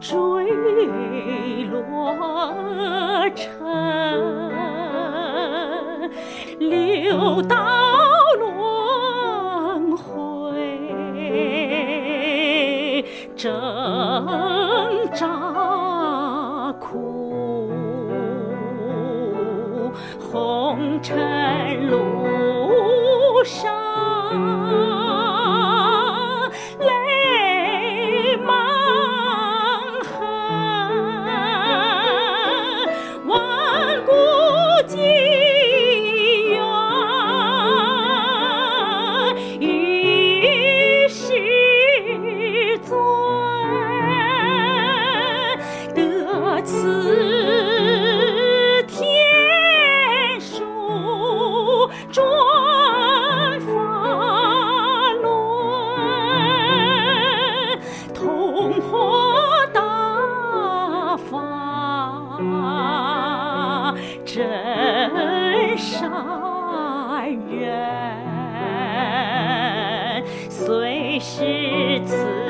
坠落尘六道轮回挣扎苦红尘路上。诗词。